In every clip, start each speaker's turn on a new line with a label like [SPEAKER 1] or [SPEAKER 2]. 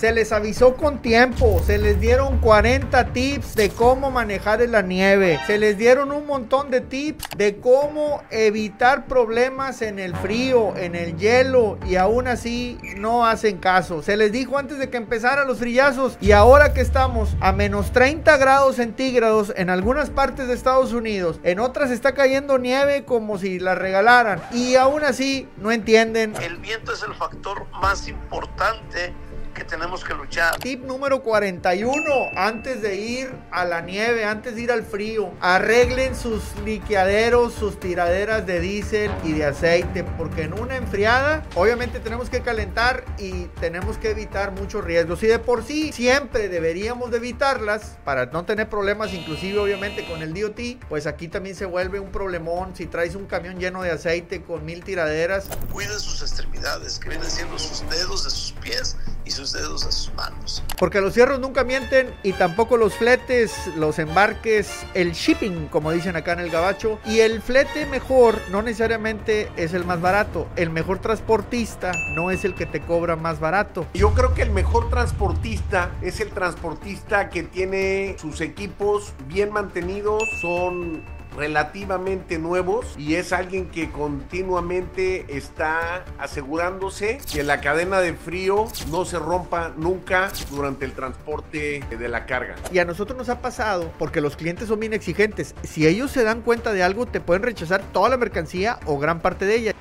[SPEAKER 1] Se les avisó con tiempo, se les dieron 40 tips de cómo manejar en la nieve, se les dieron un montón de tips de cómo evitar problemas en el frío, en el hielo y aún así no hacen caso. Se les dijo antes de que empezaran los frillazos y ahora que estamos a menos 30 grados centígrados en algunas partes de Estados Unidos, en otras está cayendo nieve como si la regalaran y aún así no entienden.
[SPEAKER 2] El viento es el factor más importante tenemos que luchar.
[SPEAKER 1] Tip número 41, antes de ir a la nieve, antes de ir al frío, arreglen sus liqueaderos, sus tiraderas de diésel y de aceite, porque en una enfriada, obviamente tenemos que calentar y tenemos que evitar muchos riesgos. Y de por sí, siempre deberíamos de evitarlas para no tener problemas, inclusive obviamente con el DOT, pues aquí también se vuelve un problemón si traes un camión lleno de aceite con mil tiraderas.
[SPEAKER 2] Cuide sus extremidades, que vienen siendo sus dedos de sus pies y sus dedos a sus manos.
[SPEAKER 1] Porque los cierros nunca mienten y tampoco los fletes, los embarques, el shipping, como dicen acá en el gabacho. Y el flete mejor no necesariamente es el más barato. El mejor transportista no es el que te cobra más barato.
[SPEAKER 3] Yo creo que el mejor transportista es el transportista que tiene sus equipos bien mantenidos, son relativamente nuevos y es alguien que continuamente está asegurándose que la cadena de frío no se rompa nunca durante el transporte de la carga.
[SPEAKER 1] Y a nosotros nos ha pasado porque los clientes son bien exigentes. Si ellos se dan cuenta de algo, te pueden rechazar toda la mercancía o gran parte de ella.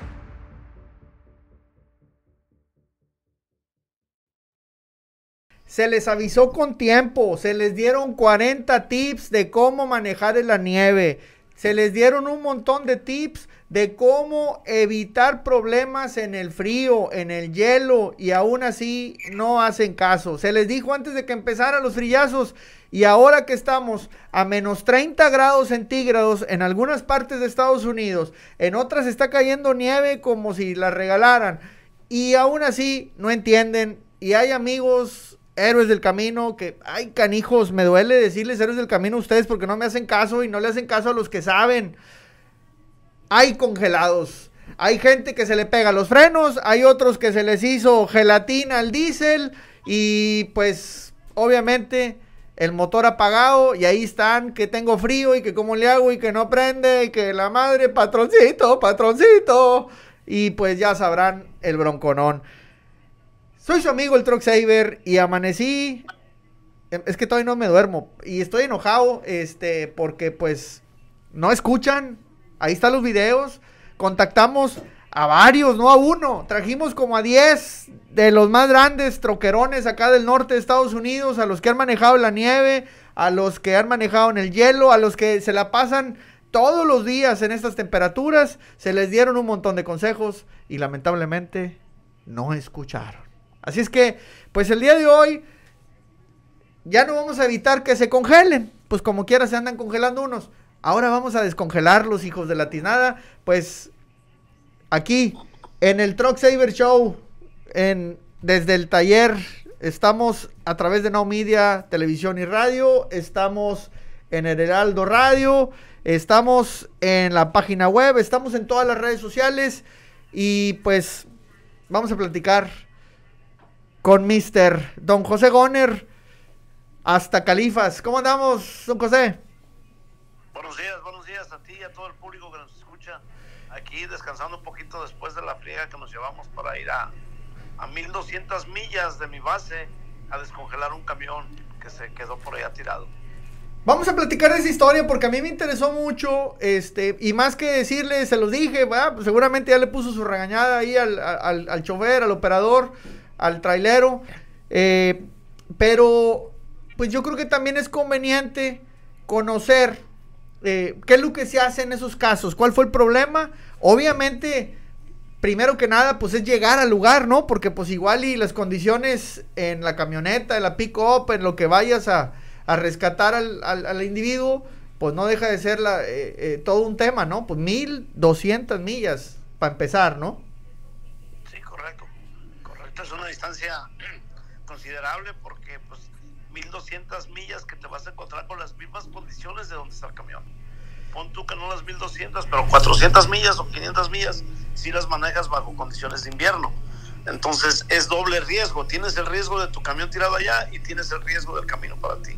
[SPEAKER 1] Se les avisó con tiempo, se les dieron 40 tips de cómo manejar en la nieve se les dieron un montón de tips de cómo evitar problemas en el frío, en el hielo y aún así no hacen caso. Se les dijo antes de que empezaran los frillazos y ahora que estamos a menos 30 grados centígrados en algunas partes de Estados Unidos, en otras está cayendo nieve como si la regalaran y aún así no entienden y hay amigos héroes del camino, que, ay, canijos, me duele decirles héroes del camino a ustedes porque no me hacen caso y no le hacen caso a los que saben. Hay congelados. Hay gente que se le pega los frenos, hay otros que se les hizo gelatina al diésel y pues obviamente el motor apagado y ahí están, que tengo frío y que cómo le hago y que no prende y que la madre, patroncito, patroncito. Y pues ya sabrán el bronconón. Soy su amigo el Truck Saver y amanecí. Es que todavía no me duermo. Y estoy enojado. Este. Porque pues. No escuchan. Ahí están los videos. Contactamos a varios, no a uno. Trajimos como a 10 de los más grandes troquerones acá del norte de Estados Unidos. A los que han manejado la nieve. A los que han manejado en el hielo. A los que se la pasan todos los días en estas temperaturas. Se les dieron un montón de consejos. Y lamentablemente no escucharon. Así es que, pues el día de hoy ya no vamos a evitar que se congelen. Pues como quiera se andan congelando unos. Ahora vamos a descongelarlos, hijos de la tinada. Pues aquí, en el Truck Saver Show, en, desde el taller, estamos a través de Now Media, televisión y radio. Estamos en el Heraldo Radio. Estamos en la página web. Estamos en todas las redes sociales. Y pues vamos a platicar con Mr. Don José Goner hasta Califas. ¿Cómo andamos, don José?
[SPEAKER 2] Buenos días, buenos días a ti y a todo el público que nos escucha. Aquí descansando un poquito después de la friega que nos llevamos para ir a, a 1200 millas de mi base a descongelar un camión que se quedó por allá tirado.
[SPEAKER 1] Vamos a platicar de esa historia porque a mí me interesó mucho, este, y más que decirle, se los dije, pues seguramente ya le puso su regañada ahí al, al, al chofer, al operador, al trailero. Eh, pero pues yo creo que también es conveniente conocer eh, qué es lo que se hace en esos casos, cuál fue el problema. Obviamente, primero que nada, pues es llegar al lugar, ¿no? Porque pues igual y las condiciones en la camioneta, en la pick-up, en lo que vayas a, rescatar al, individuo, pues no deja de ser eh, todo un tema, ¿no? Pues mil doscientas millas para empezar, ¿no?
[SPEAKER 2] Es una distancia considerable porque pues 1200 millas que te vas a encontrar con las mismas condiciones de donde está el camión. Pon tú que no las 1200, pero 400 millas o 500 millas si las manejas bajo condiciones de invierno. Entonces es doble riesgo. Tienes el riesgo de tu camión tirado allá y tienes el riesgo del camino para ti.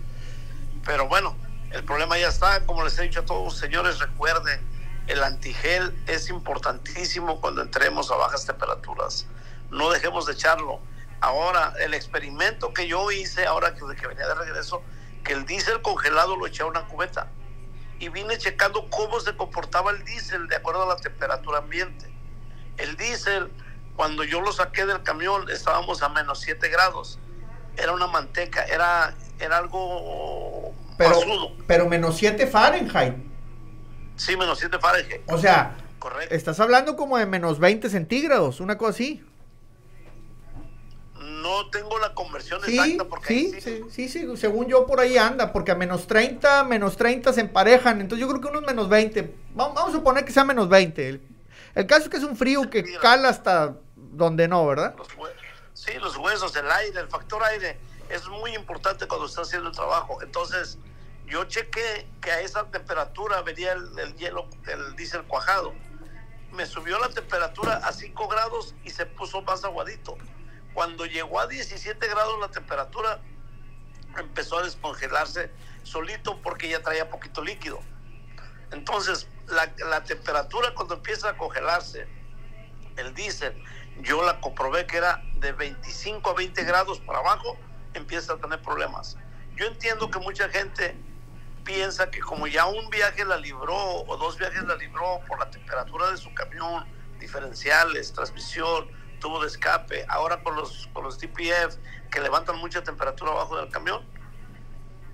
[SPEAKER 2] Pero bueno, el problema ya está. Como les he dicho a todos, señores, recuerden, el antigel es importantísimo cuando entremos a bajas temperaturas. No dejemos de echarlo. Ahora, el experimento que yo hice, ahora que, que venía de regreso, que el diésel congelado lo eché a una cubeta. Y vine checando cómo se comportaba el diésel de acuerdo a la temperatura ambiente. El diésel cuando yo lo saqué del camión estábamos a menos 7 grados. Era una manteca, era, era algo
[SPEAKER 1] pero, Pero menos 7 Fahrenheit.
[SPEAKER 2] Sí, menos 7 Fahrenheit.
[SPEAKER 1] O sea, Correcto. estás hablando como de menos 20 centígrados, una cosa así.
[SPEAKER 2] No tengo la conversión exacta porque
[SPEAKER 1] sí, sí, sí, sí, según yo por ahí anda, porque a menos 30, menos 30 se emparejan, entonces yo creo que unos menos 20, vamos, a suponer que sea menos 20. El, el caso es que es un frío que cala hasta donde no, ¿verdad?
[SPEAKER 2] sí, los huesos, el aire, el factor aire es muy importante cuando estás haciendo el trabajo. Entonces, yo chequé que a esa temperatura venía el, hielo, el diésel cuajado. Me subió la temperatura a 5 grados y se puso más aguadito. Cuando llegó a 17 grados la temperatura, empezó a descongelarse solito porque ya traía poquito líquido. Entonces, la, temperatura cuando empieza a congelarse, el diésel yo la comprobé que era de 25 a 20 grados para abajo, empieza a tener problemas. Yo entiendo que mucha gente piensa que como ya un viaje la libró o dos viajes la libró por la temperatura de su camión, diferenciales, transmisión, tubo de escape, ahora con los, con los DPF que levantan mucha temperatura abajo del camión,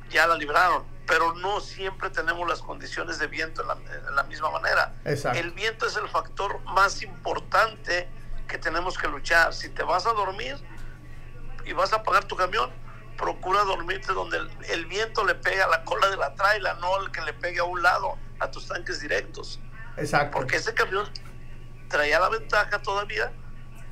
[SPEAKER 2] ya la libraron, pero no siempre tenemos las condiciones de viento en la, la misma manera. El viento es el factor más importante que tenemos que luchar. Si te vas a dormir y vas a pagar tu camión, procura dormirte donde el, viento le pega a la cola de la traila, no el que le pegue a un lado, a tus tanques directos.
[SPEAKER 1] Exacto.
[SPEAKER 2] Porque ese camión traía la ventaja todavía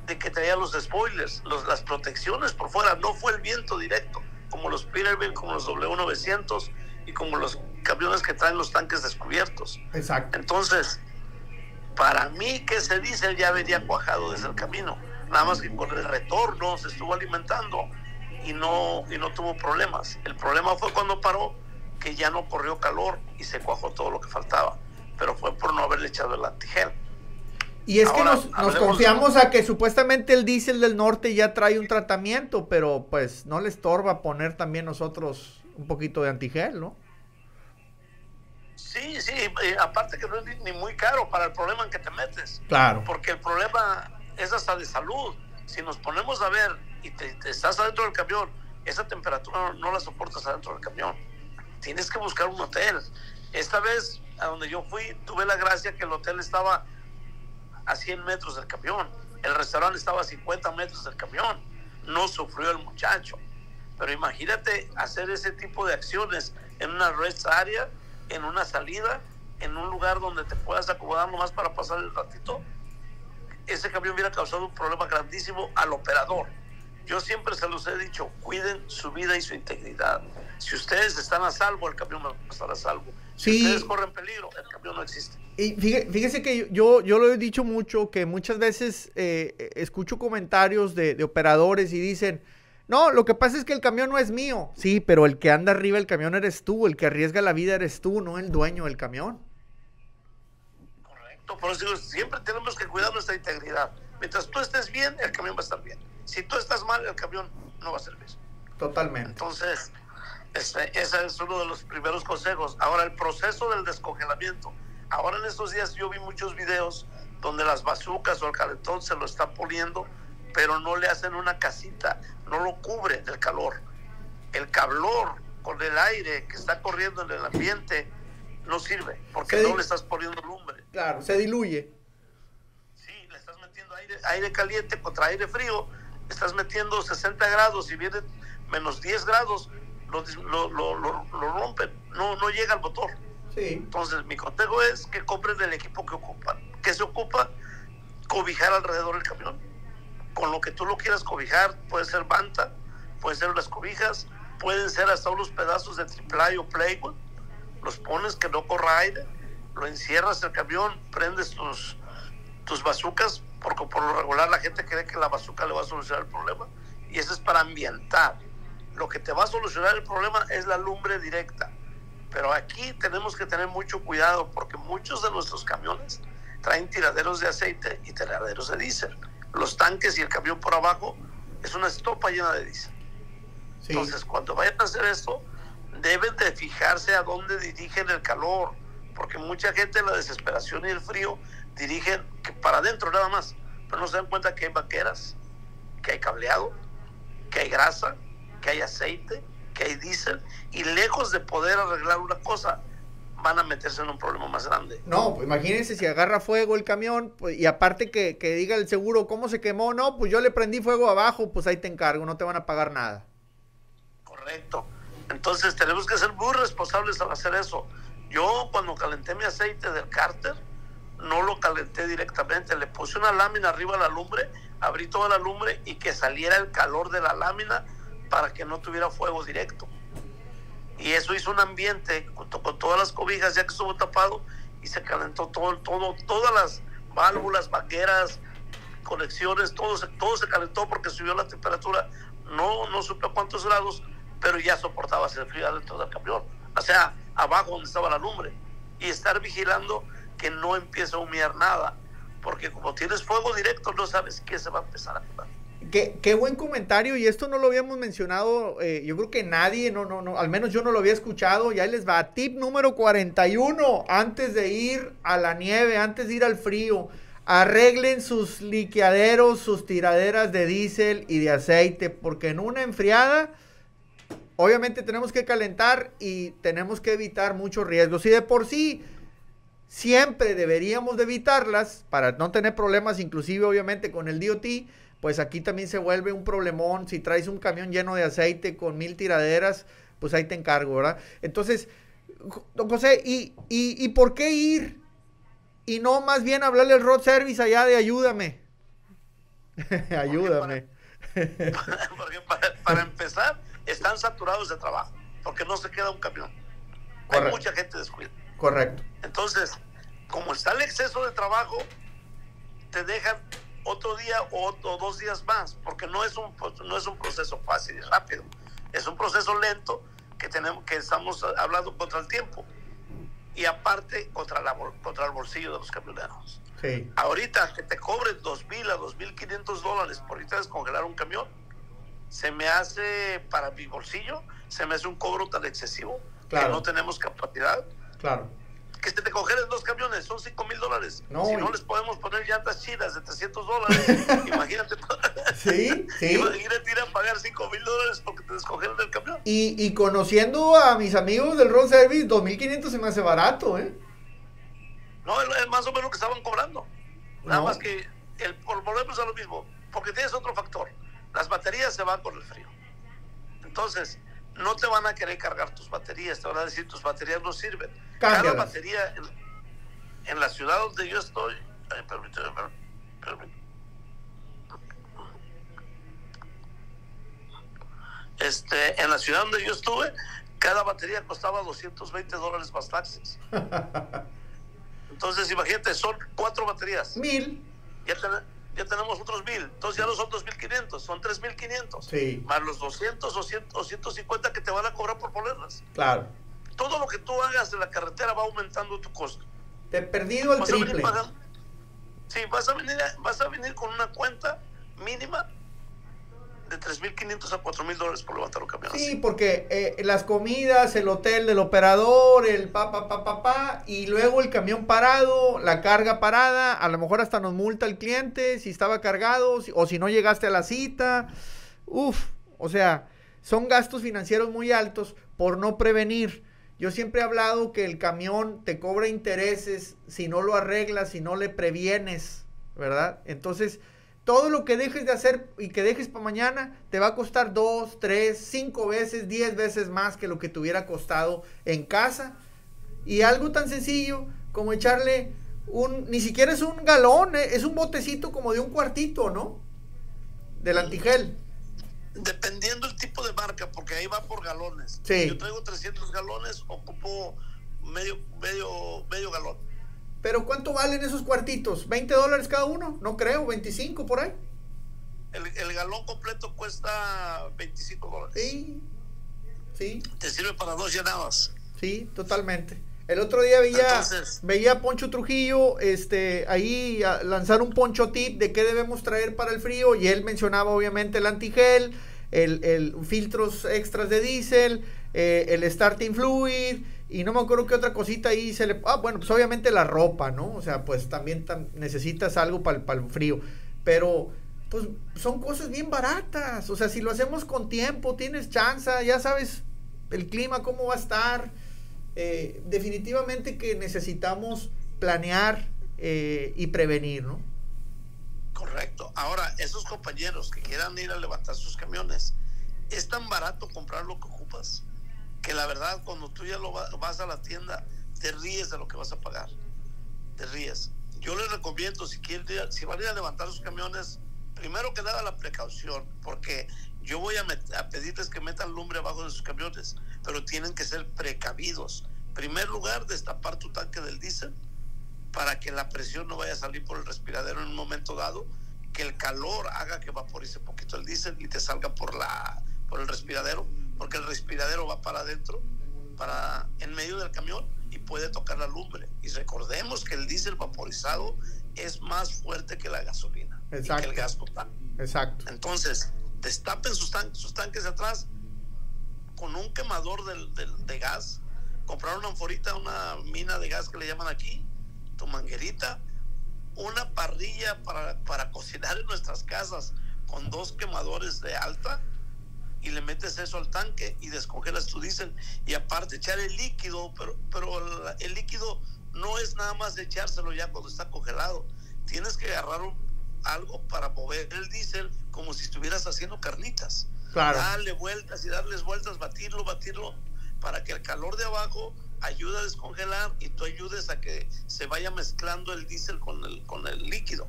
[SPEAKER 2] de que traía los spoilers, los, las protecciones por fuera, no fue el viento directo, como los Peterbilt, como los W900 y como los camiones que traen los tanques descubiertos.
[SPEAKER 1] Exacto.
[SPEAKER 2] Entonces, para mí que ese diésel ya venía cuajado desde el camino, nada más que con el retorno se estuvo alimentando y no, y no tuvo problemas. El problema fue cuando paró, que ya no corrió calor y se cuajó todo lo que faltaba, pero fue por no haberle echado el antigel.
[SPEAKER 1] Y es que nos, confiamos a que supuestamente el diésel del norte ya trae un tratamiento, pero pues no le estorba poner también nosotros un poquito de antigel, ¿no?
[SPEAKER 2] Sí, sí, eh, aparte que no es ni muy caro para el problema en que te metes.
[SPEAKER 1] Claro.
[SPEAKER 2] Porque el problema es hasta de salud. Si nos ponemos a ver y te, estás adentro del camión, esa temperatura no, la soportas adentro del camión. Tienes que buscar un hotel. Esta vez, a donde yo fui, tuve la gracia que el hotel estaba a 100 metros del camión. El restaurante estaba a 50 metros del camión. No sufrió el muchacho. Pero imagínate hacer ese tipo de acciones en una rest área en una salida, en un lugar donde te puedas acomodar nomás para pasar el ratito, ese camión hubiera causado un problema grandísimo al operador. Yo siempre se los he dicho, cuiden su vida y su integridad. Si ustedes están a salvo, el camión va a estar a salvo. Si ustedes corren peligro, el camión no existe.
[SPEAKER 1] Y fíjese que yo, yo lo he dicho mucho, que muchas veces eh, escucho comentarios de, de operadores y dicen, no, lo que pasa es que el camión no es mío. Sí, pero el que anda arriba del camión eres tú, el que arriesga la vida eres tú, no el dueño del camión.
[SPEAKER 2] Correcto, por eso digo, siempre tenemos que cuidar nuestra integridad. Mientras tú estés bien, el camión va a estar bien. Si tú estás mal, el camión no va a servir.
[SPEAKER 1] Totalmente.
[SPEAKER 2] Entonces, este, ese es uno de los primeros consejos. Ahora, el proceso del descongelamiento. Ahora en estos días yo vi muchos videos donde las bazucas o el calentón se lo están poniendo pero no le hacen una casita, no lo cubre del calor. El calor con el aire que está corriendo en el ambiente no sirve, porque no le estás poniendo lumbre.
[SPEAKER 1] Claro, se diluye.
[SPEAKER 2] Sí, le estás metiendo aire, aire caliente contra aire frío, estás metiendo 60 grados y viene menos 10 grados, lo, lo, rompen, no, no llega al motor. Entonces, mi consejo es que compren el equipo que ocupan. ¿Qué se ocupa? Cobijar alrededor del camión con lo que tú lo quieras cobijar, puede ser banta, puede ser las cobijas, pueden ser hasta unos pedazos de triple o playwood, los pones que no corra aire, lo encierras el camión, prendes tus, tus bazucas porque por lo regular la gente cree que la bazooka le va a solucionar el problema y eso es para ambientar. Lo que te va a solucionar el problema es la lumbre directa. Pero aquí tenemos que tener mucho cuidado porque muchos de nuestros camiones traen tiraderos de aceite y tiraderos de diésel. Los tanques y el camión por abajo es una estopa llena de diésel. Entonces, cuando vayan a hacer esto, deben de fijarse a dónde dirigen el calor, porque mucha gente en la desesperación y el frío dirigen que para adentro nada más, pero no se dan cuenta que hay vaqueras, que hay cableado, que hay grasa, que hay aceite, que hay diésel, y lejos de poder arreglar una cosa, van a meterse en un problema más grande.
[SPEAKER 1] No, pues imagínense si agarra fuego el camión, pues, y aparte que, que diga el seguro cómo se quemó, no, pues yo le prendí fuego abajo, pues ahí te encargo, no te van a pagar nada.
[SPEAKER 2] Correcto. Entonces tenemos que ser muy responsables al hacer eso. Yo cuando calenté mi aceite del cárter, no lo calenté directamente, le puse una lámina arriba de la lumbre, abrí toda la lumbre y que saliera el calor de la lámina para que no tuviera fuego directo. Y eso hizo un ambiente junto con todas las cobijas ya que estuvo tapado y se calentó todo, todo, todas las válvulas, vaqueras, conexiones, todo se, se calentó porque subió la temperatura, no, no supe a cuántos grados, pero ya soportaba ese frío dentro del camión, o sea, abajo donde estaba la lumbre. Y estar vigilando que no empiece a humear nada, porque como tienes fuego directo no sabes qué se va a empezar a quemar.
[SPEAKER 1] Qué, qué, buen comentario, y esto no lo habíamos mencionado, eh, yo creo que nadie, no, no, no, al menos yo no lo había escuchado, ya les va, tip número 41, antes de ir a la nieve, antes de ir al frío, arreglen sus liqueaderos, sus tiraderas de diésel y de aceite, porque en una enfriada, obviamente tenemos que calentar y tenemos que evitar muchos riesgos, y de por sí, siempre deberíamos de evitarlas para no tener problemas, inclusive obviamente con el DOT, pues aquí también se vuelve un problemón. Si traes un camión lleno de aceite con mil tiraderas, pues ahí te encargo, ¿verdad? Entonces, don José, ¿y, y, por qué ir? Y no más bien hablarle al road service allá de ayúdame. ayúdame.
[SPEAKER 2] Porque para, empezar, están saturados de trabajo, porque no se queda un camión. Hay mucha gente descuida.
[SPEAKER 1] Correcto.
[SPEAKER 2] Entonces, como está el exceso de trabajo, te dejan otro día o, dos días más, porque no es, un, no es un proceso fácil y rápido, es un proceso lento que, tenemos, que estamos hablando contra el tiempo y aparte contra, la, contra el bolsillo de los camioneros. Sí. Ahorita que te cobren dos mil a dos mil quinientos dólares por irte a descongelar un camión, se me hace para mi bolsillo, se me hace un cobro tan excesivo que no tenemos capacidad.
[SPEAKER 1] Claro
[SPEAKER 2] que se te congelen dos camiones, son 5 mil dólares. si no les podemos poner llantas chidas de 300 dólares, imagínate.
[SPEAKER 1] Sí, sí.
[SPEAKER 2] Imagínate ir a pagar 5 mil dólares porque te descongelen el camión.
[SPEAKER 1] Y, y conociendo a mis amigos del road service, 2.500 se me hace barato, ¿eh?
[SPEAKER 2] No, es más o menos lo que estaban cobrando. Nada más que el, volvemos a lo mismo, porque tienes otro factor. Las baterías se van con el frío. Entonces, no te van a querer cargar tus baterías, te van a decir tus baterías no sirven. Cada batería en, la ciudad donde yo estoy, permíteme, Este, en la ciudad donde yo estuve, cada batería costaba 220 dólares más taxes. Entonces, imagínate, son cuatro baterías.
[SPEAKER 1] Mil.
[SPEAKER 2] Ya, ya tenemos otros mil. Entonces ya no son 2.500, son 3.500.
[SPEAKER 1] Sí.
[SPEAKER 2] Más los 200 o, 100, o 150 que te van a cobrar por ponerlas.
[SPEAKER 1] Claro.
[SPEAKER 2] Todo lo que tú hagas en la carretera va aumentando tu costo.
[SPEAKER 1] Te he perdido el triple.
[SPEAKER 2] sí, vas a, venir, vas a venir con una cuenta mínima de 3.500 a 4.000 dólares por levantar un camión.
[SPEAKER 1] Sí, porque eh, las comidas, el hotel del operador, el pa, pa, pa, pa, pa, y luego el camión parado, la carga parada, a lo mejor hasta nos multa el cliente si estaba cargado o si no llegaste a la cita. Uf, o sea, son gastos financieros muy altos por no prevenir. Yo siempre he hablado que el camión te cobra intereses si no lo arreglas, si no le previenes, ¿verdad? Entonces, todo lo que dejes de hacer y que dejes para mañana te va a costar dos, tres, cinco veces, diez veces más que lo que te hubiera costado en casa. Y algo tan sencillo como echarle un, ni siquiera es un galón, eh, es un botecito como de un cuartito, ¿no? Del antigel.
[SPEAKER 2] Dependiendo el tipo de marca, porque ahí va por galones.
[SPEAKER 1] Sí.
[SPEAKER 2] Yo traigo 300 galones, ocupo medio, medio, medio galón
[SPEAKER 1] Pero ¿cuánto valen esos cuartitos? ¿20 dólares cada uno? No creo, 25 por ahí.
[SPEAKER 2] El, galón completo cuesta 25 dólares.
[SPEAKER 1] Sí, sí.
[SPEAKER 2] Te sirve para dos llenadas.
[SPEAKER 1] Sí, totalmente. El otro día veía, veía a Poncho Trujillo este, ahí lanzar un poncho tip de qué debemos traer para el frío y él mencionaba obviamente el antigel, el, el filtros extras de diésel, eh, el starting fluid y no me acuerdo qué otra cosita ahí se le... Ah, bueno, pues obviamente la ropa, ¿no? O sea, pues también necesitas algo para el frío, pero pues son cosas bien baratas, o sea, si lo hacemos con tiempo, tienes chance, ya sabes el clima, cómo va a estar eh, definitivamente que necesitamos planear eh, y prevenir, ¿no?
[SPEAKER 2] Correcto. Ahora, esos compañeros que quieran ir a levantar sus camiones, es tan barato comprar lo que ocupas que la verdad cuando tú ya lo vas a la tienda te ríes de lo que vas a pagar. Te ríes. Yo les recomiendo si quieren si van a ir a levantar sus camiones, primero que nada la precaución, porque yo voy a, pedirles que metan lumbre abajo de sus camiones, pero tienen que ser precavidos. primer lugar, destapar tu tanque del diésel para que la presión no vaya a salir por el respiradero en un momento dado, que el calor haga que vaporice un poquito el diésel y te salga por, la, por el respiradero, porque el respiradero va para adentro, para en medio del camión y puede tocar la lumbre. Y recordemos que el diésel vaporizado es más fuerte que la gasolina que el gas total.
[SPEAKER 1] Exacto.
[SPEAKER 2] Entonces, destapen sus, sus tanques de atrás con un quemador de, gas, comprar una anforita, una mina de gas que le llaman aquí, tu manguerita, una parrilla para, para cocinar en nuestras casas con dos quemadores de alta y le metes eso al tanque y descongelas tu diésel y aparte echar el líquido, pero, pero el, líquido no es nada más echárselo ya cuando está congelado. Tienes que agarrar un algo para mover el diésel como si estuvieras haciendo carnitas. Darle vueltas y darles vueltas, batirlo, batirlo, para que el calor de abajo ayude a descongelar y tú ayudes a que se vaya mezclando el diésel con el, con el líquido,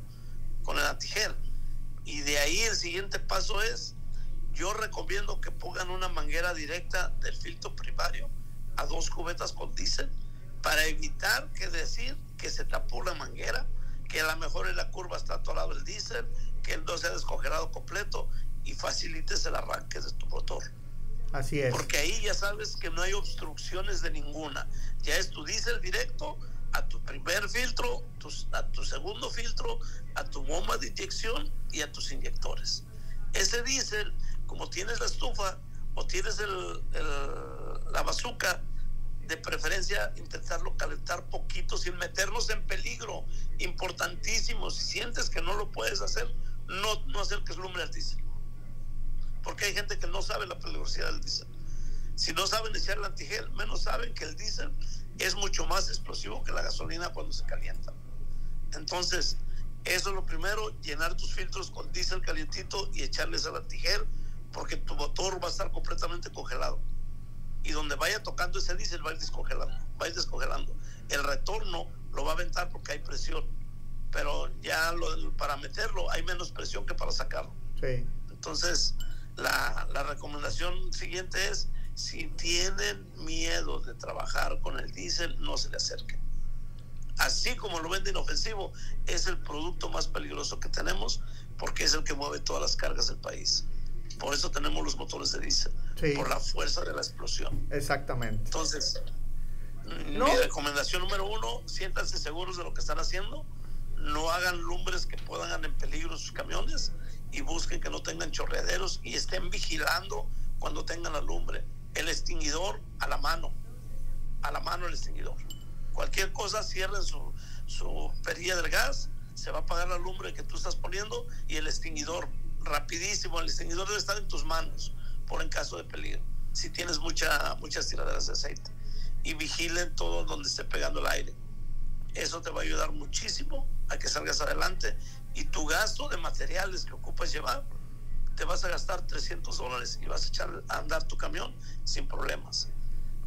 [SPEAKER 2] con el antigel. Y de ahí el siguiente paso es, yo recomiendo que pongan una manguera directa del filtro primario a dos cubetas con diésel para evitar que decir que se tapó la manguera que a lo mejor en la curva está atorado el diésel, que no se ha descongelado completo y facilites el arranque de tu motor.
[SPEAKER 1] Así es.
[SPEAKER 2] Porque ahí ya sabes que no hay obstrucciones de ninguna. Ya es tu diésel directo a tu primer filtro, a tu segundo filtro, a tu bomba de inyección y a tus inyectores. Ese diésel, como tienes la estufa o tienes el, la bazuca, de preferencia intentarlo calentar poquito sin meternos en peligro. Importantísimo, si sientes que no lo puedes hacer, no, no acerques lumbre al diésel. Porque hay gente que no sabe la peligrosidad del diésel. Si no saben echar el antigel, menos saben que el diésel es mucho más explosivo que la gasolina cuando se calienta. Entonces, eso es lo primero, llenar tus filtros con diésel calientito y echarles el antigel, porque tu motor va a estar completamente congelado y donde vaya tocando ese diésel va a ir descongelando, va a ir descongelando. El retorno lo va a aventar porque hay presión, pero ya lo, para meterlo hay menos presión que para sacarlo. Entonces, la, la recomendación siguiente es, si tienen miedo de trabajar con el diésel, no se le acerquen. Así como lo venden ofensivo, es el producto más peligroso que tenemos porque es el que mueve todas las cargas del país. Por eso tenemos los motores de diésel, por la fuerza de la explosión.
[SPEAKER 1] Exactamente.
[SPEAKER 2] Entonces, mi recomendación número uno, siéntanse seguros de lo que están haciendo, no hagan lumbres que puedan en peligro sus camiones y busquen que no tengan chorreaderos y estén vigilando cuando tengan la lumbre. El extinguidor a la mano, a la mano el extinguidor. Cualquier cosa, cierren su, su perilla del gas, se va a apagar la lumbre que tú estás poniendo y el extinguidor rapidísimo, el extinguidor debe estar en tus manos por en caso de peligro, si tienes mucha, muchas tiraderas de aceite. Y vigilen todo donde esté pegando el aire. Eso te va a ayudar muchísimo a que salgas adelante y tu gasto de materiales que ocupas llevar, te vas a gastar 300 dólares y vas a echar a andar tu camión sin problemas.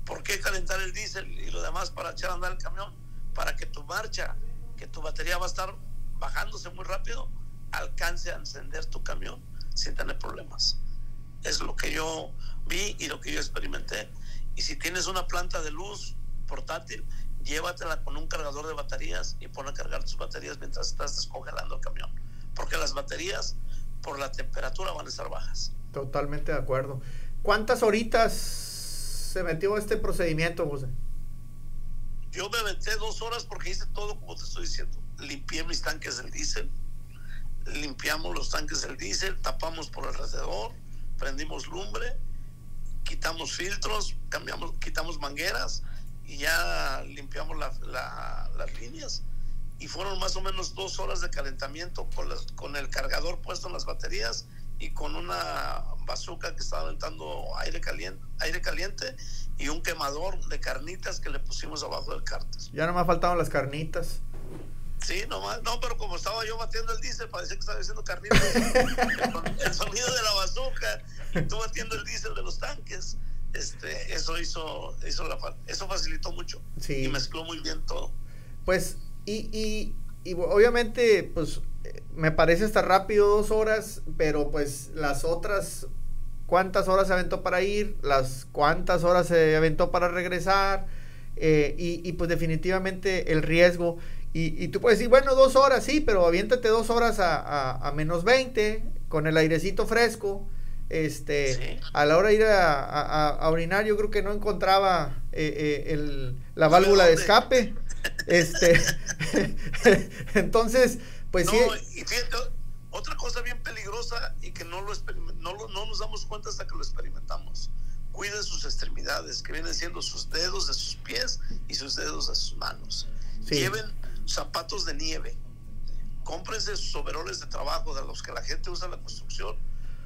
[SPEAKER 2] ¿Por qué calentar el diésel y lo demás para echar a andar el camión? Para que tu marcha, que tu batería va a estar bajándose muy rápido, alcance a encender tu camión sin tener problemas. Es lo que yo vi y lo que yo experimenté. Y si tienes una planta de luz portátil, llévatela con un cargador de baterías y pon a cargar tus baterías mientras estás descongelando el camión. Porque las baterías, por la temperatura, van a estar bajas.
[SPEAKER 1] Totalmente de acuerdo. ¿Cuántas horitas se metió este procedimiento, José?
[SPEAKER 2] Yo me metí dos horas porque hice todo como te estoy diciendo. Limpié mis tanques del diésel, limpiamos los tanques del diésel, tapamos por alrededor, prendimos lumbre, quitamos filtros, cambiamos, quitamos mangueras y ya limpiamos las líneas. Y fueron más o menos dos horas de calentamiento con, con el cargador puesto en las baterías y con una bazooka que estaba aventando aire caliente, aire caliente y un quemador de carnitas que le pusimos abajo del cárter.
[SPEAKER 1] Ya no me faltaban las carnitas.
[SPEAKER 2] Sí, nomás, no, pero como estaba yo batiendo el diésel, parecía que estaba haciendo carnitas. el sonido de la bazooka, tú batiendo el diésel de los tanques, este, eso hizo, hizo la, eso facilitó mucho sí. y mezcló muy bien todo.
[SPEAKER 1] Pues, y, y, y obviamente, pues me parece estar rápido dos horas, pero pues las otras cuántas horas se aventó para ir, las cuántas horas se aventó para regresar, eh, y, pues definitivamente el riesgo. Y, tú puedes decir, bueno, dos horas, sí, pero aviéntate dos horas a, menos 20, con el airecito fresco. Este, a la hora de ir a, orinar, yo creo que no encontraba eh, eh, el, la válvula de escape. Este, entonces, pues sí.
[SPEAKER 2] Y fíjate, otra cosa bien peligrosa y que no, lo, no, no nos damos cuenta hasta que lo experimentamos. Cuiden sus extremidades, que vienen siendo sus dedos de sus pies y sus dedos de sus manos. Lleven zapatos de nieve. Cómprense sus overoles de trabajo de los que la gente usa en la construcción.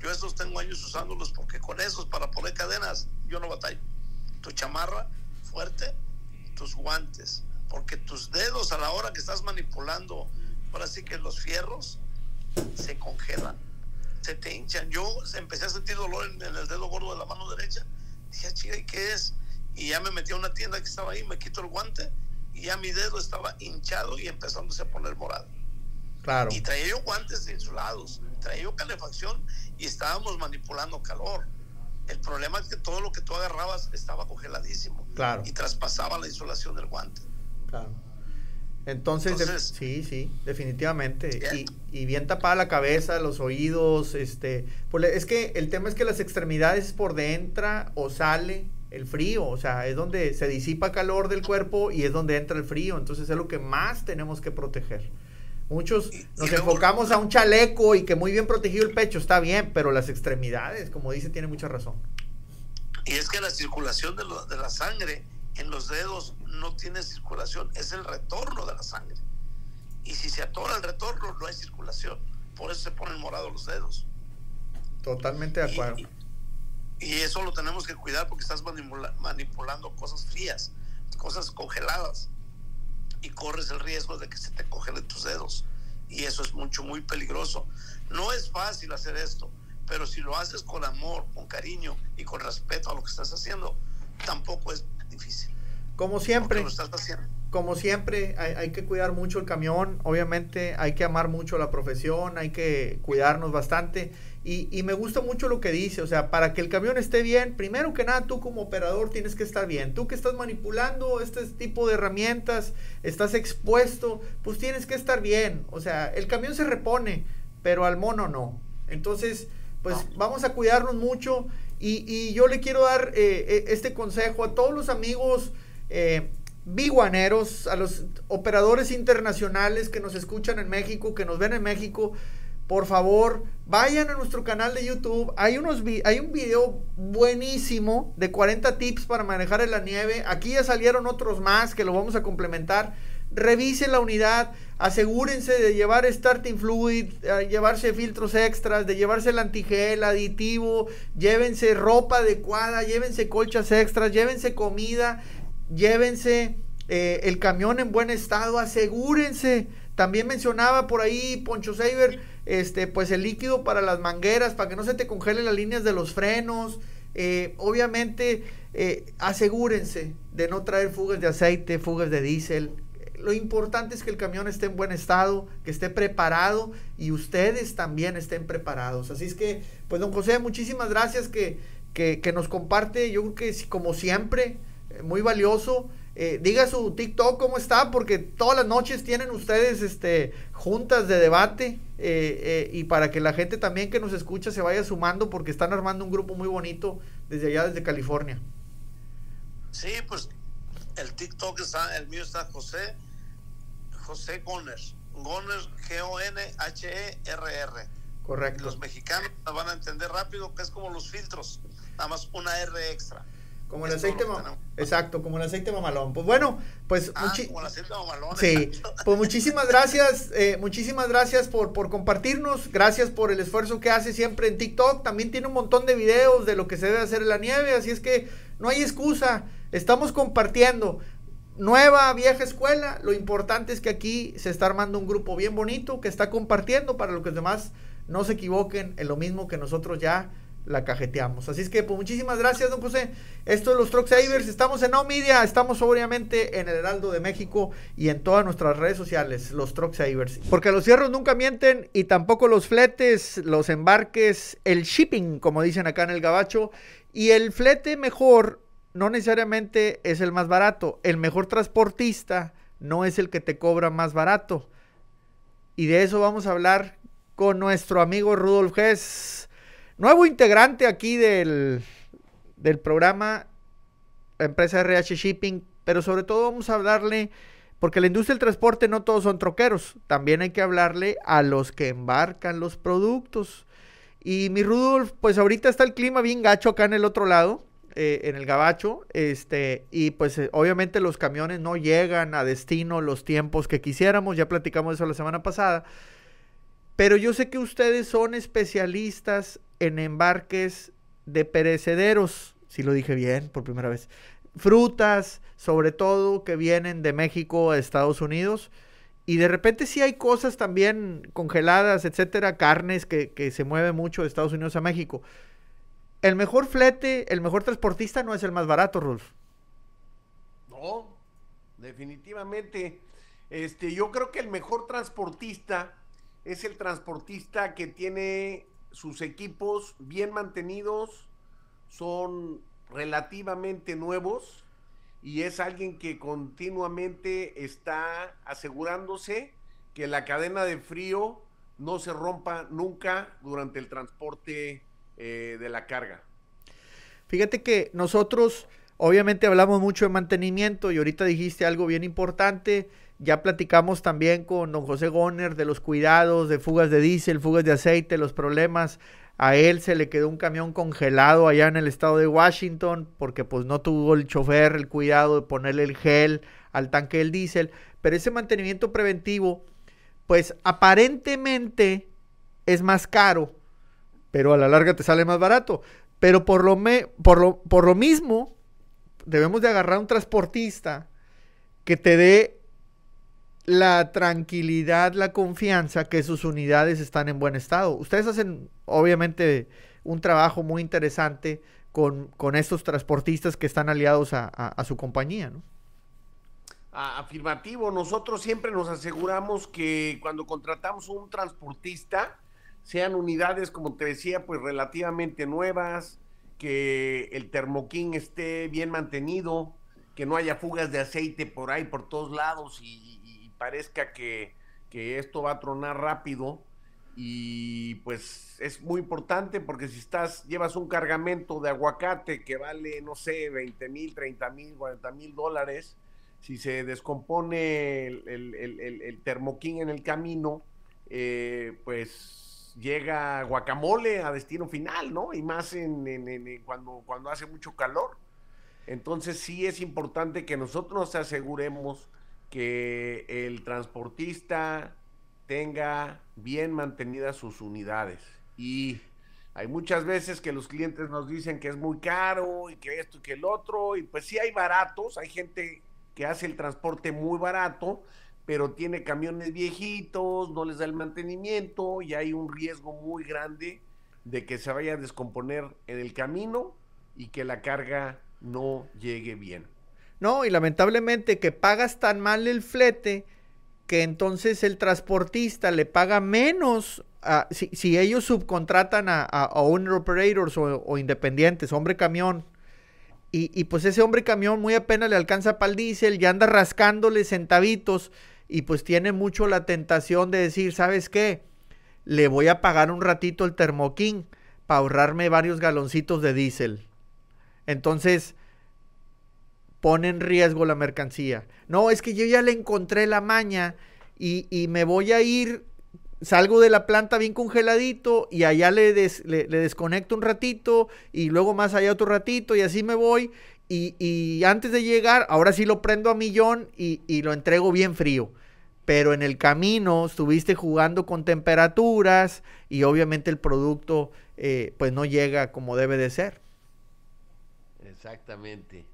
[SPEAKER 2] Yo estos tengo años usándolos porque con esos para poner cadenas yo no batallo. Tu chamarra fuerte, tus guantes, porque tus dedos a la hora que estás manipulando ahora sí que los fierros se congelan, se te hinchan. Yo empecé a sentir dolor en, el dedo gordo de la mano derecha. Dije, ah, chica, ¿y qué es? Y ya me metí a una tienda que estaba ahí, me quito el guante y ya mi dedo estaba hinchado y empezándose a poner morado.
[SPEAKER 1] Claro.
[SPEAKER 2] Y traía yo guantes insulados, traía yo calefacción y estábamos manipulando calor. El problema es que todo lo que tú agarrabas estaba congeladísimo.
[SPEAKER 1] Claro.
[SPEAKER 2] Y traspasaba la insulación del guante.
[SPEAKER 1] Claro. Entonces, sí, sí, definitivamente. Y, y, bien tapada la cabeza, los oídos, este, pues es que el tema es que las extremidades por dentro o sale el frío, o sea, es donde se disipa calor del cuerpo y es donde entra el frío, entonces es lo que más tenemos que proteger. Muchos nos enfocamos a un chaleco y que muy bien protegido el pecho, está bien, pero las extremidades, como dice, tiene mucha razón.
[SPEAKER 2] Y es que la circulación de, de la sangre en los dedos no tiene circulación, es el retorno de la sangre. Y si se atora el retorno, no hay circulación. Por eso se ponen morados los dedos.
[SPEAKER 1] Totalmente de acuerdo.
[SPEAKER 2] Y, eso lo tenemos que cuidar porque estás manipulando cosas frías, cosas congeladas. Y corres el riesgo de que se te congelen tus dedos. Y eso es mucho, muy peligroso. No es fácil hacer esto, pero si lo haces con amor, con cariño y con respeto a lo que estás haciendo, tampoco es difícil.
[SPEAKER 1] Como siempre, como siempre, hay, que cuidar mucho el camión, obviamente hay que amar mucho la profesión, hay que cuidarnos bastante. Y, me gusta mucho lo que dice, o sea, para que el camión esté bien, primero que nada tú como operador tienes que estar bien. Tú que estás manipulando este tipo de herramientas, estás expuesto, pues tienes que estar bien. O sea, el camión se repone, pero al mono no. Entonces, pues vamos a cuidarnos mucho. Y, yo le quiero dar eh, eh, este consejo a todos los amigos eh, biguaneros, a los operadores internacionales que nos escuchan en México, que nos ven en México. Por favor, vayan a nuestro canal de YouTube. Hay, unos hay un video buenísimo de 40 tips para manejar en la nieve. Aquí ya salieron otros más que lo vamos a complementar revisen la unidad, asegúrense de llevar starting fluid, de llevarse filtros extras, de llevarse el antigel, aditivo, llévense ropa adecuada, llévense colchas extras, llévense comida, llévense eh, el camión en buen estado, asegúrense. También mencionaba por ahí Poncho Saber, este, pues el líquido para las mangueras, para que no se te congelen las líneas de los frenos. Eh, obviamente, eh, asegúrense de no traer fugas de aceite, fugas de diésel, lo importante es que el camión esté en buen estado, que esté preparado y ustedes también estén preparados. Así es que, pues don José, muchísimas gracias que, que, nos comparte, yo creo que como siempre, muy valioso. Eh, diga su TikTok cómo está, porque todas las noches tienen ustedes este, juntas de debate eh, y para que la gente también que nos escucha se vaya sumando, porque están armando un grupo muy bonito desde allá, desde California.
[SPEAKER 2] Sí, pues el TikTok está, el mío está José, José Goner, Goner, G-O-N-H-E-R-R.
[SPEAKER 1] Correcto.
[SPEAKER 2] Los mexicanos van a entender rápido que es como los filtros, nada más una R extra.
[SPEAKER 1] Como el aceite Exacto, como el aceite mamalón. Pues bueno, pues
[SPEAKER 2] ah, como el aceite mamalón.
[SPEAKER 1] Sí. Pues muchísimas gracias, eh, muchísimas gracias por, por compartirnos, gracias por el esfuerzo que hace siempre en TikTok. También tiene un montón de videos de lo que se debe hacer en la nieve, así es que no hay excusa. Estamos compartiendo nueva, vieja escuela. Lo importante es que aquí se está armando un grupo bien bonito que está compartiendo para que los demás no se equivoquen en lo mismo que nosotros ya la cajeteamos. Así es que, pues muchísimas gracias, don José. Esto es los Truck Savers. Estamos en No Media, estamos obviamente en el Heraldo de México y en todas nuestras redes sociales, los Truck Savers. Porque los cierros nunca mienten y tampoco los fletes, los embarques, el shipping, como dicen acá en el Gabacho. Y el flete mejor no necesariamente es el más barato. El mejor transportista no es el que te cobra más barato. Y de eso vamos a hablar con nuestro amigo Rudolf Hess Nuevo integrante aquí del, del programa, la empresa RH Shipping, pero sobre todo vamos a hablarle, porque la industria del transporte no todos son troqueros, también hay que hablarle a los que embarcan los productos. Y mi Rudolf, pues ahorita está el clima bien gacho acá en el otro lado, eh, en el Gabacho, este, y pues eh, obviamente los camiones no llegan a destino los tiempos que quisiéramos, ya platicamos eso la semana pasada. Pero yo sé que ustedes son especialistas en embarques de perecederos, si lo dije bien por primera vez. Frutas, sobre todo, que vienen de México a Estados Unidos. Y de repente sí hay cosas también congeladas, etcétera, carnes que, que se mueve mucho de Estados Unidos a México. El mejor flete, el mejor transportista no es el más barato, Rolf.
[SPEAKER 3] No, definitivamente. Este, yo creo que el mejor transportista es el transportista que tiene sus equipos bien mantenidos, son relativamente nuevos y es alguien que continuamente está asegurándose que la cadena de frío no se rompa nunca durante el transporte eh, de la carga.
[SPEAKER 1] Fíjate que nosotros obviamente hablamos mucho de mantenimiento y ahorita dijiste algo bien importante ya platicamos también con don José Goner de los cuidados, de fugas de diésel, fugas de aceite, los problemas. A él se le quedó un camión congelado allá en el estado de Washington porque pues no tuvo el chofer el cuidado de ponerle el gel al tanque del diésel. Pero ese mantenimiento preventivo, pues aparentemente es más caro, pero a la larga te sale más barato. Pero por lo, me, por lo, por lo mismo, debemos de agarrar un transportista que te dé la tranquilidad, la confianza que sus unidades están en buen estado. Ustedes hacen, obviamente, un trabajo muy interesante con, estos transportistas que están aliados a, su compañía, ¿no?
[SPEAKER 3] Afirmativo, nosotros siempre nos aseguramos que cuando contratamos un transportista, sean unidades, como te decía, pues relativamente nuevas, que el termoquín esté bien mantenido, que no haya fugas de aceite por ahí, por todos lados y parezca que, esto va a tronar rápido y pues es muy importante porque si estás, llevas un cargamento de aguacate que vale, no sé, 20 mil, 30 mil, 40 mil dólares, si se descompone el, el, termoquín en el camino, eh, pues llega guacamole a destino final, ¿no? Y más en, cuando, cuando hace mucho calor. Entonces sí es importante que nosotros nos aseguremos que el transportista tenga bien mantenidas sus unidades. Y hay muchas veces que los clientes nos dicen que es muy caro y que esto y que el otro, y pues sí hay baratos, hay gente que hace el transporte muy barato, pero tiene camiones viejitos, no les da el mantenimiento y hay un riesgo muy grande de que se vaya a descomponer en el camino y que la carga no llegue bien.
[SPEAKER 1] No, y lamentablemente que pagas tan mal el flete que entonces el transportista le paga menos si, ellos subcontratan a, owner operators o, independientes, hombre camión, Y, pues ese hombre camión muy apenas le alcanza para el diésel, ya anda rascándole centavitos y pues tiene mucho la tentación de decir, ¿sabes qué? Le voy a pagar un ratito el termoquín para ahorrarme varios galoncitos de diésel. Entonces, pone en riesgo la mercancía. No, es que yo ya le encontré la maña y, y me voy a ir salgo de la planta bien congeladito y allá le, le, desconecto un ratito y luego más allá otro ratito y así me voy. Y, antes de llegar, ahora sí lo prendo a millón y, lo entrego bien frío. Pero en el camino estuviste jugando con temperaturas y obviamente el producto eh, pues no llega como debe de ser.
[SPEAKER 3] Exactamente.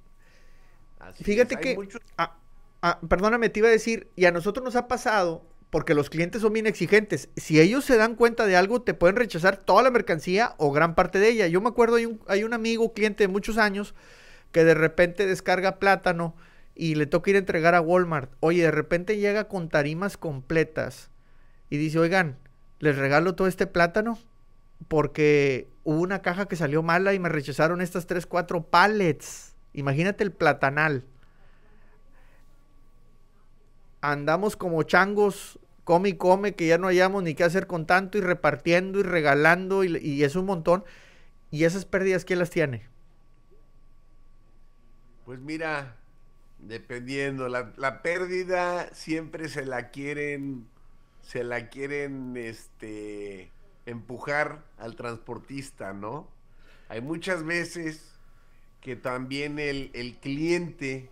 [SPEAKER 1] Fíjate que, perdóname, te iba a decir, y a nosotros nos ha pasado porque los clientes son bien exigentes. Si ellos se dan cuenta de algo, te pueden rechazar toda la mercancía o gran parte de ella. Yo me acuerdo, hay un, hay un amigo, cliente de muchos años, que de repente descarga plátano y le toca ir a entregar a Walmart. Oye, de repente llega con tarimas completas y dice, oigan, les regalo todo este plátano porque hubo una caja que salió mala y me rechazaron estas 3, 4 pallets. Imagínate el platanal andamos como changos, come y come, que ya no hayamos ni qué hacer con tanto y repartiendo y regalando y, es un montón. ¿Y esas pérdidas quién las tiene?
[SPEAKER 3] Pues mira, dependiendo, la, la, pérdida siempre se la quieren, se la quieren, este, empujar al transportista, ¿no? Hay muchas veces que también el, el cliente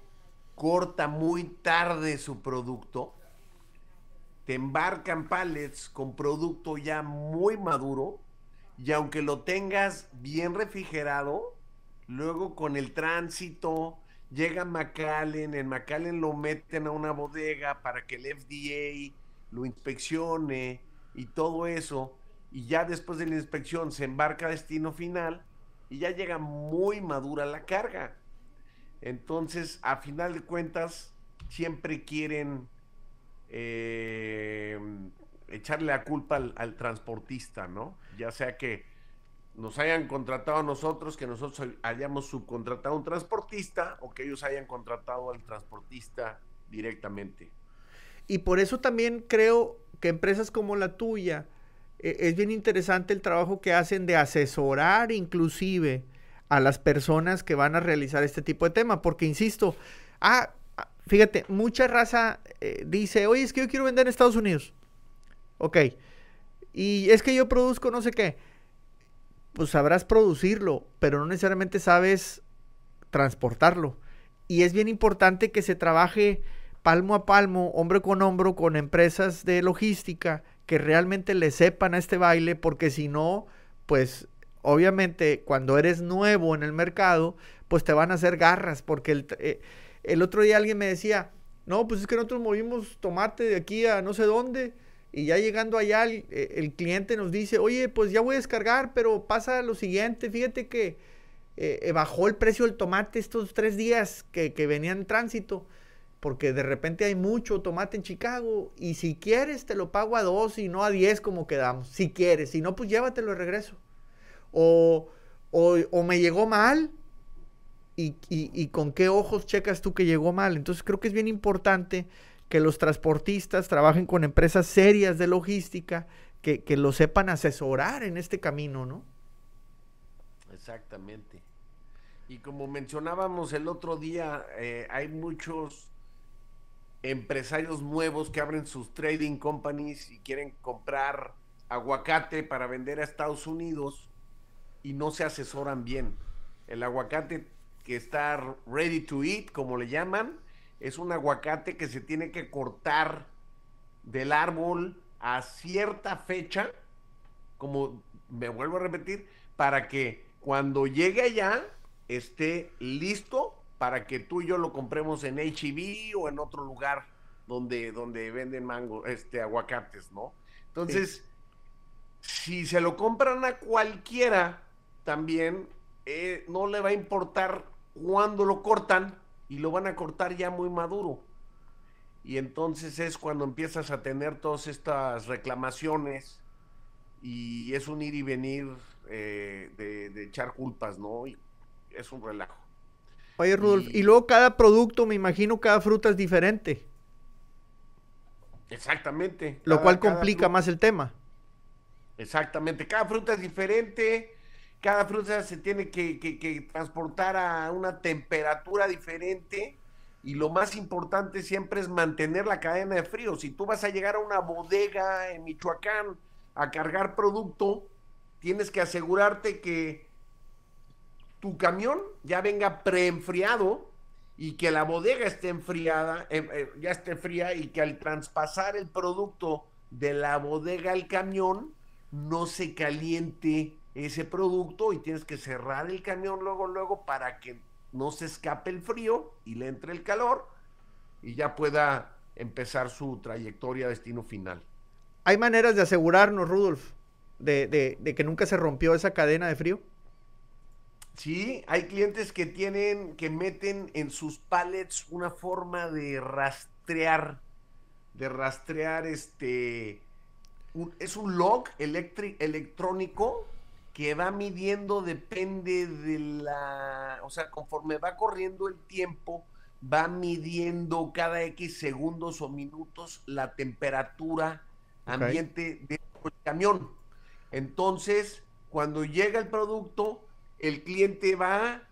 [SPEAKER 3] corta muy tarde su producto, te embarcan pallets con producto ya muy maduro y aunque lo tengas bien refrigerado, luego con el tránsito llega McAllen, en McAllen lo meten a una bodega para que el FDA lo inspeccione y todo eso, y ya después de la inspección se embarca a destino final y ya llega muy madura la carga. Entonces, a final de cuentas, siempre quieren eh, echarle la culpa al, transportista, ¿no? Ya sea que nos hayan contratado a nosotros, que nosotros hayamos subcontratado a un transportista o que ellos hayan contratado al transportista directamente.
[SPEAKER 1] Y por eso también creo que empresas como la tuya, es bien interesante el trabajo que hacen de asesorar inclusive a las personas que van a realizar este tipo de tema, porque insisto, ah, fíjate, mucha raza eh, dice, oye, es que yo quiero vender en Estados Unidos. Ok. Y es que yo produzco no sé qué. Pues sabrás producirlo, pero no necesariamente sabes transportarlo. Y es bien importante que se trabaje palmo a palmo, hombro con hombro, con empresas de logística que realmente le sepan a este baile, porque si no, pues obviamente cuando eres nuevo en el mercado, pues te van a hacer garras, porque el, eh, el otro día alguien me decía, no, pues es que nosotros movimos tomate de aquí a no sé dónde, y ya llegando allá el, eh, cliente nos dice, oye, pues ya voy a descargar, pero pasa lo siguiente, fíjate que eh, bajó el precio del tomate estos tres días que, que venían en tránsito porque de repente hay mucho tomate en Chicago y si quieres te lo pago a dos y no a diez como quedamos. Si quieres, si no, pues llévatelo de regreso o, o, me llegó mal y, con qué ojos checas tú que llegó mal. Entonces creo que es bien importante que los transportistas trabajen con empresas serias de logística que, lo sepan asesorar en este camino, ¿no?
[SPEAKER 3] Exactamente. Y como mencionábamos el otro día, eh, hay muchos empresarios nuevos que abren sus trading companies y quieren comprar aguacate para vender a Estados Unidos y no se asesoran bien. El aguacate que está ready to eat, como le llaman, es un aguacate que se tiene que cortar del árbol a cierta fecha, como me vuelvo a repetir, para que cuando llegue allá esté listo para que tú y yo lo compremos en HEB o en otro lugar donde, donde venden mango, este, aguacates, ¿no? Entonces, si se lo compran a cualquiera, también eh, no le va a importar cuándo lo cortan y lo van a cortar ya muy maduro. Y entonces es cuando empiezas a tener todas estas reclamaciones y es un ir y venir eh, de, echar culpas, ¿no? Y es un relajo.
[SPEAKER 1] Oye, Rudolf, y, luego cada producto, me imagino, cada fruta es diferente.
[SPEAKER 3] Exactamente.
[SPEAKER 1] Lo cual complica más el tema.
[SPEAKER 3] Exactamente, cada fruta es diferente, cada fruta se tiene que, transportar a una temperatura diferente y lo más importante siempre es mantener la cadena de frío. Si tú vas a llegar a una bodega en Michoacán a cargar producto, tienes que asegurarte que tu camión ya venga preenfriado y que la bodega esté enfriada, eh, eh, ya esté fría y que al traspasar el producto de la bodega al camión no se caliente ese producto y tienes que cerrar el camión luego, luego para que no se escape el frío y le entre el calor y ya pueda empezar su trayectoria a destino final.
[SPEAKER 1] ¿Hay maneras de asegurarnos, Rudolf, de, que nunca se rompió esa cadena de frío?
[SPEAKER 3] Sí, hay clientes que tienen, que meten en sus pallets una forma de rastrear, de rastrear este, es un log electrónico que va midiendo, depende de la, o sea, conforme va corriendo el tiempo, va midiendo cada X segundos o minutos la temperatura ambiente del camión. Entonces, cuando llega el producto, el cliente va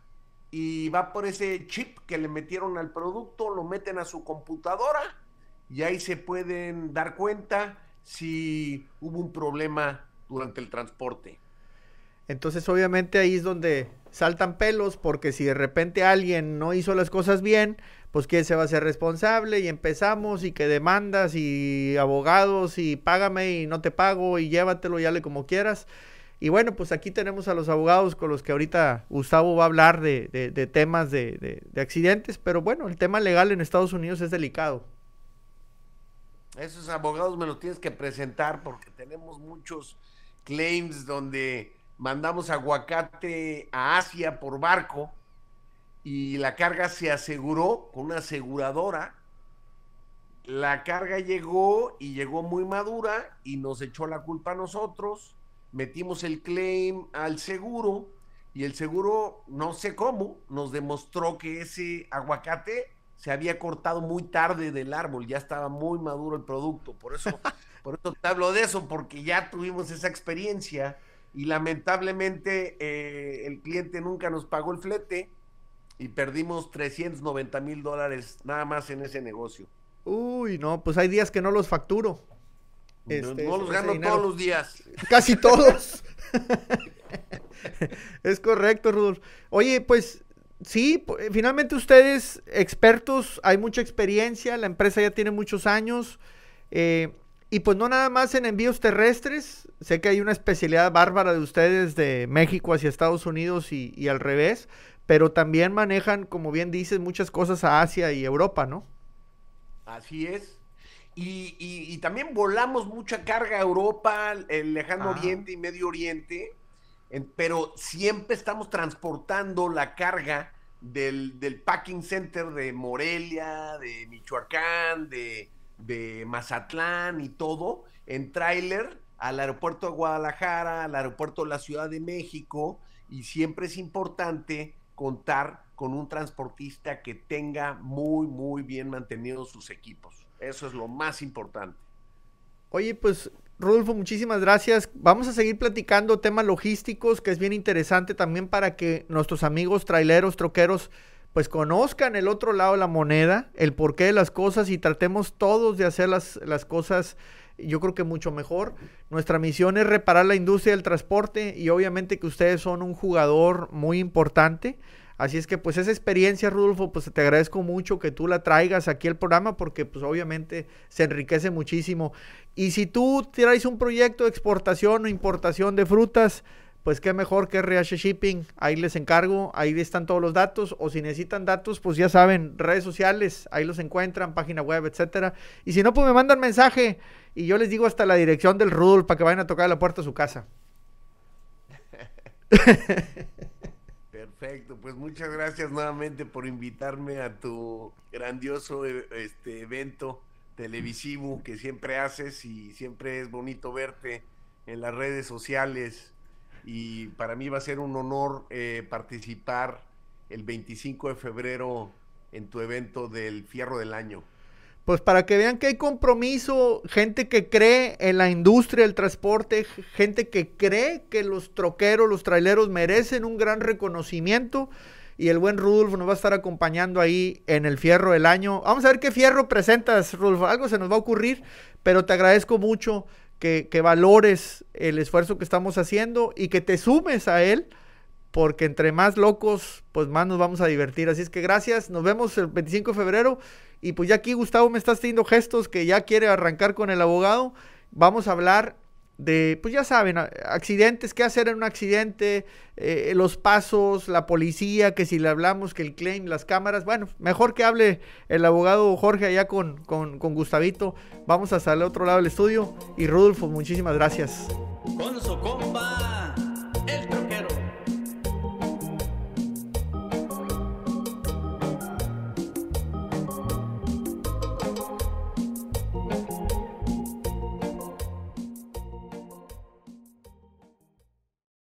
[SPEAKER 3] y va por ese chip que le metieron al producto, lo meten a su computadora y ahí se pueden dar cuenta si hubo un problema durante el transporte.
[SPEAKER 1] Entonces obviamente ahí es donde saltan pelos porque si de repente alguien no hizo las cosas bien, pues quién se va a ser responsable y empezamos y que demandas y abogados y págame y no te pago y llévatelo y le como quieras. Y bueno, pues aquí tenemos a los abogados con los que ahorita Gustavo va a hablar de, de temas de, de accidentes, pero bueno, el tema legal en Estados Unidos es delicado.
[SPEAKER 3] Esos abogados me los tienes que presentar porque tenemos muchos claims donde mandamos aguacate a Asia por barco y la carga se aseguró con una aseguradora. La carga llegó y llegó muy madura y nos echó la culpa a nosotros. Metimos el claim al seguro y el seguro, no sé cómo, nos demostró que ese aguacate se había cortado muy tarde del árbol, ya estaba muy maduro el producto. Por eso, por eso te hablo de eso, porque ya tuvimos esa experiencia y lamentablemente eh, el cliente nunca nos pagó el flete y perdimos 390 mil dólares nada más en ese negocio.
[SPEAKER 1] Uy, no, pues hay días que no los facturo.
[SPEAKER 3] No, este, los gano todos los días.
[SPEAKER 1] Casi todos. es correcto, Rudolf. Oye, pues Sí, eh, finalmente ustedes, expertos, hay mucha experiencia, la empresa ya tiene muchos años. Eh, y pues no nada más en envíos terrestres, sé que hay una especialidad bárbara de ustedes de México hacia Estados Unidos y, al revés, pero también manejan, como bien dices, muchas cosas a Asia y Europa, ¿no?
[SPEAKER 3] Así es. Y, también volamos mucha carga a Europa, el lejano ah. oriente y Medio Oriente pero siempre estamos transportando la carga del, packing center de Morelia, de Michoacán, de, de Mazatlán y todo en tráiler al aeropuerto de Guadalajara, al aeropuerto de la Ciudad de México y siempre es importante contar con un transportista que tenga muy, muy bien mantenidos sus equipos. Eso es lo más importante.
[SPEAKER 1] Oye, pues Rodolfo, muchísimas gracias. Vamos a seguir platicando temas logísticos, que es bien interesante también para que nuestros amigos traileros, troqueros, pues conozcan el otro lado de la moneda, el porqué de las cosas y tratemos todos de hacer las, las cosas, yo creo que mucho mejor. Nuestra misión es reparar la industria del transporte y obviamente que ustedes son un jugador muy importante. Así es que pues esa experiencia, Rudolfo, pues te agradezco mucho que tú la traigas aquí al programa porque pues obviamente se enriquece muchísimo. Y si tú traes un proyecto de exportación o importación de frutas, pues qué mejor que RH Shipping, ahí les encargo, ahí están todos los datos, o si necesitan datos, pues ya saben, redes sociales, ahí los encuentran, página web, etcétera. Y si no, pues me mandan mensaje y yo les digo hasta la dirección del Rudolf para que vayan a tocar la puerta de su casa.
[SPEAKER 3] Perfecto, pues muchas gracias nuevamente por invitarme a tu grandioso eh, este, evento televisivo que siempre haces y siempre es bonito verte en las redes sociales y para mí va a ser un honor eh, participar el 25 de febrero en tu evento del Fierro del Año?
[SPEAKER 1] Pues para que vean que hay compromiso, gente que cree en la industria del transporte, gente que cree que los troqueros, los traileros merecen un gran reconocimiento. Y el buen Rudolf nos va a estar acompañando ahí en el fierro del año. Vamos a ver qué fierro presentas, Rudolf. Algo se nos va a ocurrir, pero te agradezco mucho que, que valores el esfuerzo que estamos haciendo y que te sumes a él porque entre más locos, pues más nos vamos a divertir. Así es que gracias, nos vemos el 25 de febrero. Y pues ya aquí Gustavo me está haciendo gestos que ya quiere arrancar con el abogado. Vamos a hablar de, pues ya saben, accidentes, qué hacer en un accidente, eh, los pasos, la policía, que si le hablamos, que el claim, las cámaras. Bueno, mejor que hable el abogado Jorge allá con, con, Gustavito. Vamos hasta el otro lado del estudio. Y Rudolfo, muchísimas gracias. Con